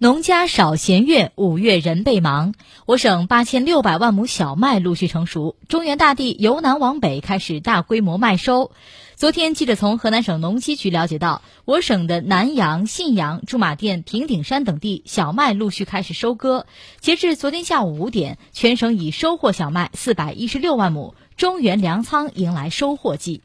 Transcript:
农家少闲月五月人倍忙。我省八千六百万亩小麦陆续成熟中原大地由南往北开始大规模麦收。昨天记者从河南省农机局了解到我省的南阳信阳驻马店平顶山等地小麦陆续开始收割。截至昨天下午五点全省已收获小麦四百一十六万亩中原粮仓迎来收获季。